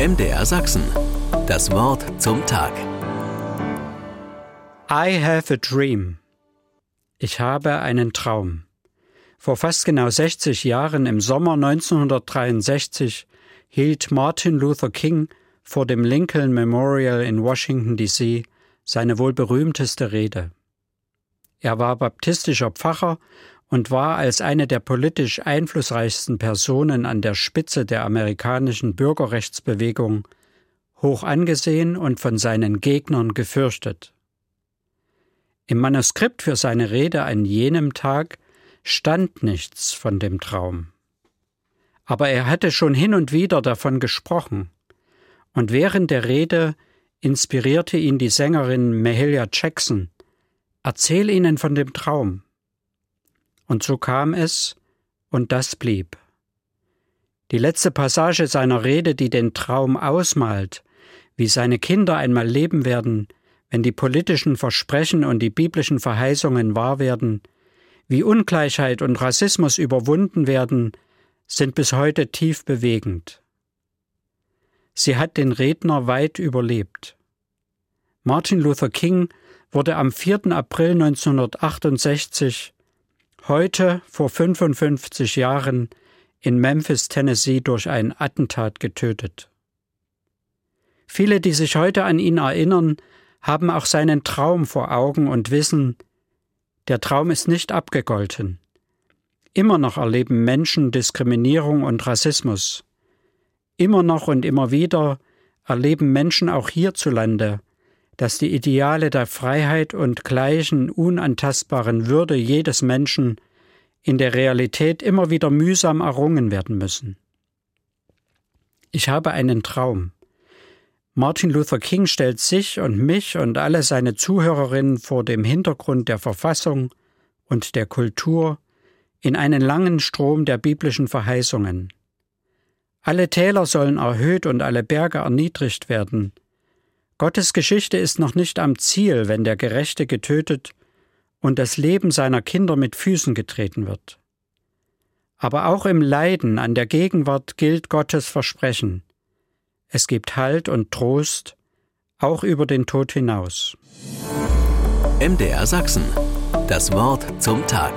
MDR Sachsen. Das Wort zum Tag. I have a dream. Ich habe einen Traum. Vor fast genau 60 Jahren im Sommer 1963 hielt Martin Luther King vor dem Lincoln Memorial in Washington, D.C. seine wohl berühmteste Rede. Er war baptistischer Pfarrer und war als eine der politisch einflussreichsten Personen an der Spitze der amerikanischen Bürgerrechtsbewegung hoch angesehen und von seinen Gegnern gefürchtet. Im Manuskript für seine Rede an jenem Tag stand nichts von dem Traum. Aber er hatte schon hin und wieder davon gesprochen, und während der Rede inspirierte ihn die Sängerin Mahalia Jackson. Erzähl ihnen von dem Traum. Und so kam es, und das blieb. Die letzte Passage seiner Rede, die den Traum ausmalt, wie seine Kinder einmal leben werden, wenn die politischen Versprechen und die biblischen Verheißungen wahr werden, wie Ungleichheit und Rassismus überwunden werden, sind bis heute tief bewegend. Sie hat den Redner weit überlebt. Martin Luther King wurde am 4. April 1968 heute vor 55 Jahren in Memphis, Tennessee durch ein Attentat getötet. Viele, die sich heute an ihn erinnern, haben auch seinen Traum vor Augen und wissen, der Traum ist nicht abgegolten. Immer noch erleben Menschen Diskriminierung und Rassismus. Immer noch und immer wieder erleben Menschen auch hierzulande dass die Ideale der Freiheit und gleichen unantastbaren Würde jedes Menschen in der Realität immer wieder mühsam errungen werden müssen. Ich habe einen Traum. Martin Luther King stellt sich und mich und alle seine Zuhörerinnen vor dem Hintergrund der Verfassung und der Kultur in einen langen Strom der biblischen Verheißungen. Alle Täler sollen erhöht und alle Berge erniedrigt werden, Gottes Geschichte ist noch nicht am Ziel, wenn der Gerechte getötet und das Leben seiner Kinder mit Füßen getreten wird. Aber auch im Leiden an der Gegenwart gilt Gottes Versprechen. Es gibt Halt und Trost, auch über den Tod hinaus. MDR Sachsen. Das Wort zum Tag.